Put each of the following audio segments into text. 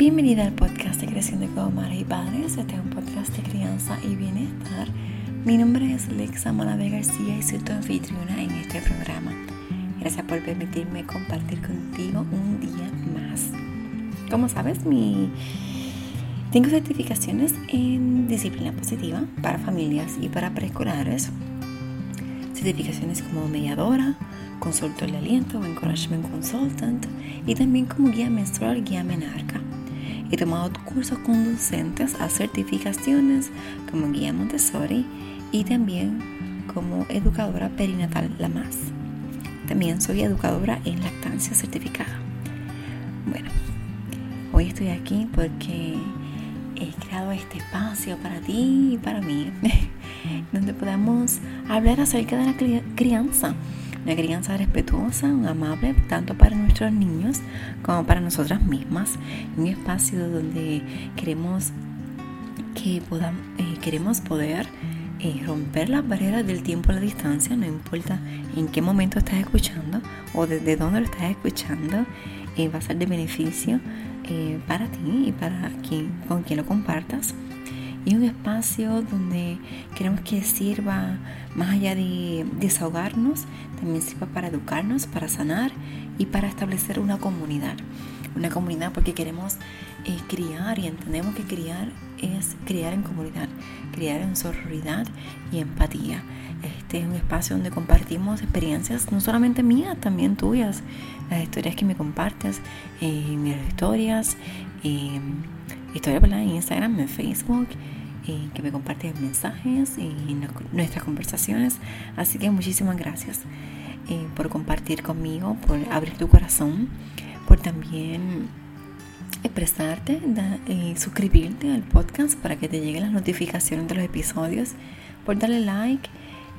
Bienvenida al podcast de Creciendo como Madres y Padres. Este es un podcast de crianza y bienestar. Mi nombre es Lexa Malave García y soy tu anfitriona en este programa. Gracias por permitirme compartir contigo un día más. Como sabes, mi... tengo certificaciones en disciplina positiva para familias y para preescolares. Certificaciones como mediadora, consultor de aliento o encouragement consultant y también como guía menstrual, guía menarca. He tomado cursos conducentes a certificaciones como guía Montessori y también como educadora perinatal la más. También soy educadora en lactancia certificada. Bueno, hoy estoy aquí porque he creado este espacio para ti y para mí, donde podamos hablar acerca de la crianza una crianza respetuosa, amable, tanto para nuestros niños como para nosotras mismas. Un espacio donde queremos que podamos, eh, queremos poder eh, romper las barreras del tiempo y la distancia, no importa en qué momento estás escuchando o desde dónde lo estás escuchando, eh, va a ser de beneficio para ti y para quien, con quien lo compartas y un espacio donde queremos que sirva más allá de desahogarnos, también sirva para educarnos, para sanar y para establecer una comunidad. Una comunidad porque queremos eh, criar y entendemos que criar es criar en comunidad, criar en sororidad y empatía. Este es un espacio donde compartimos experiencias, no solamente mías, también tuyas, las historias que me compartes, eh, mis historias, eh, historia en Instagram, en Facebook, eh, que me compartes mensajes y nuestras conversaciones. Así que muchísimas gracias eh, por compartir conmigo, por abrir tu corazón, por también expresarte, eh, suscribirte al podcast para que te lleguen las notificaciones de los episodios, por darle like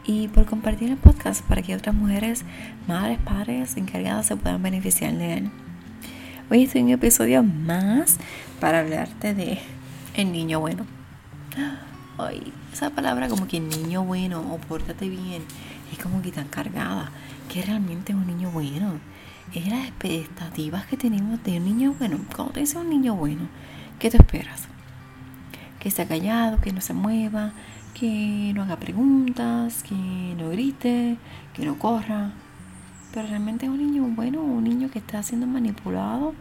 y por compartir el podcast para que otras mujeres, madres, padres, encargadas se puedan beneficiar de él. Hoy estoy en un episodio más para hablarte de el niño bueno. Ay, esa palabra como que niño bueno o pórtate bien es como que tan cargada. que realmente es un niño bueno? Es las expectativas que tenemos de un niño bueno. Cuando te dice un niño bueno, ¿qué te esperas? Que esté callado, que no se mueva, que no haga preguntas, que no grite, que no corra pero realmente es un niño bueno, un niño que está siendo manipulado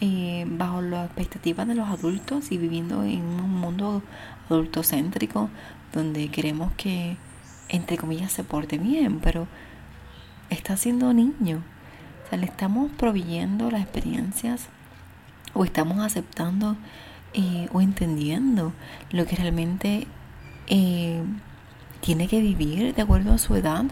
eh, bajo las expectativas de los adultos y viviendo en un mundo adultocéntrico donde queremos que, entre comillas, se porte bien, pero está siendo niño. Le estamos proveyendo las experiencias o estamos aceptando eh, o entendiendo lo que realmente eh, tiene que vivir de acuerdo a su edad.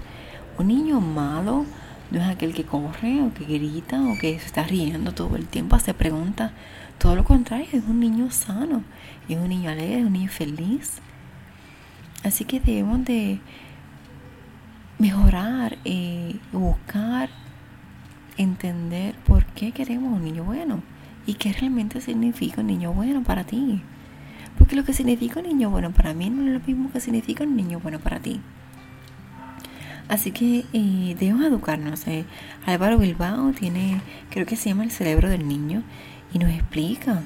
Un niño malo no es aquel que corre o que grita o que se está riendo todo el tiempo, se pregunta. Todo lo contrario, es un niño sano, es un niño alegre, es un niño feliz. Así que debemos de mejorar, eh, buscar, entender por qué queremos un niño bueno y qué realmente significa un niño bueno para ti. Porque lo que significa un niño bueno para mí no es lo mismo que significa un niño bueno para ti. Así que eh, debemos educarnos. Eh. Álvaro Bilbao tiene, creo que se llama el cerebro del niño, y nos explica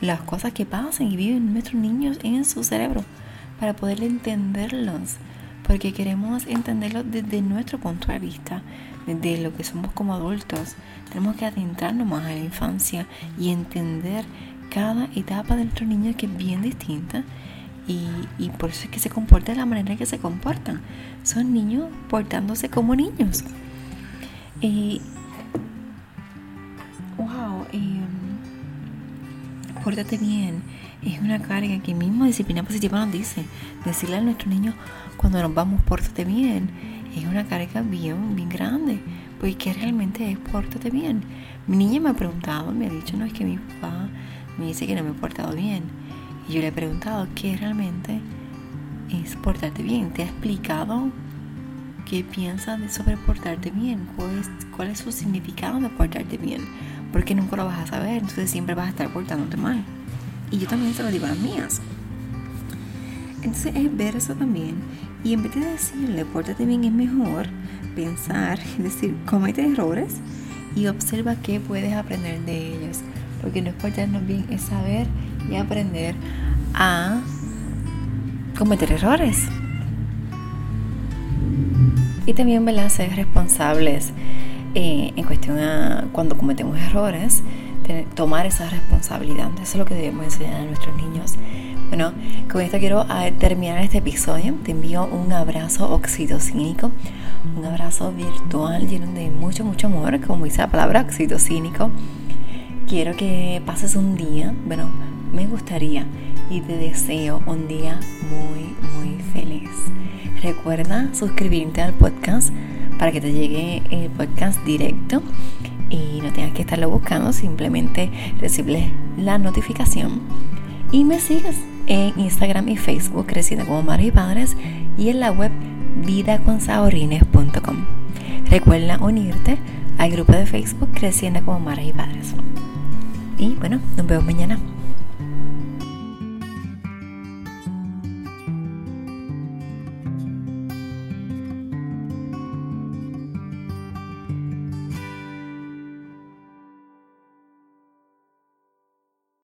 las cosas que pasan y viven nuestros niños en su cerebro para poder entenderlos. Porque queremos entenderlos desde nuestro punto de vista, desde lo que somos como adultos. Tenemos que adentrarnos más a la infancia y entender cada etapa de nuestro niño que es bien distinta y, por eso es que se comportan de la manera que se comportan. Son niños portándose como niños. Y, wow, em, pórtate bien. Es una carga que mismo Disciplina Positiva nos dice. Decirle a nuestros niños cuando nos vamos, pórtate bien. Es una carga bien, bien grande. Porque realmente es pórtate bien. Mi niña me ha preguntado, me ha dicho, no es que mi papá me dice que no me he portado bien y yo le he preguntado qué realmente es portarte bien. ¿Te ha explicado qué piensa de sobre portarte bien? ¿Cuál es, ¿Cuál es su significado de portarte bien? Porque nunca lo vas a saber, entonces siempre vas a estar portándote mal. Y yo también se lo digo a las mías. Entonces es ver eso también. Y en vez de decirle, pórtate bien, es mejor pensar, es decir, comete errores y observa qué puedes aprender de ellos porque no es portarnos bien, es saber y aprender a cometer errores. Y también, ¿verdad? Ser responsables eh, en cuestión a cuando cometemos errores, tomar esa responsabilidad. Eso es lo que debemos enseñar a nuestros niños. Bueno, con esto quiero ah, terminar este episodio. Te envío un abrazo oxitocínico, un abrazo virtual lleno de mucho, mucho amor, como dice la palabra oxitocínico. Quiero que pases un día, bueno, me gustaría y te deseo un día muy, muy feliz. Recuerda suscribirte al podcast para que te llegue el podcast directo y no tengas que estarlo buscando, simplemente recibes la notificación y me sigas en Instagram y Facebook Creciendo como Madres y Padres y en la web vidaconsahorines.com. Recuerda unirte al grupo de Facebook Creciendo como Madres y Padres. Y bueno, nos vemos mañana.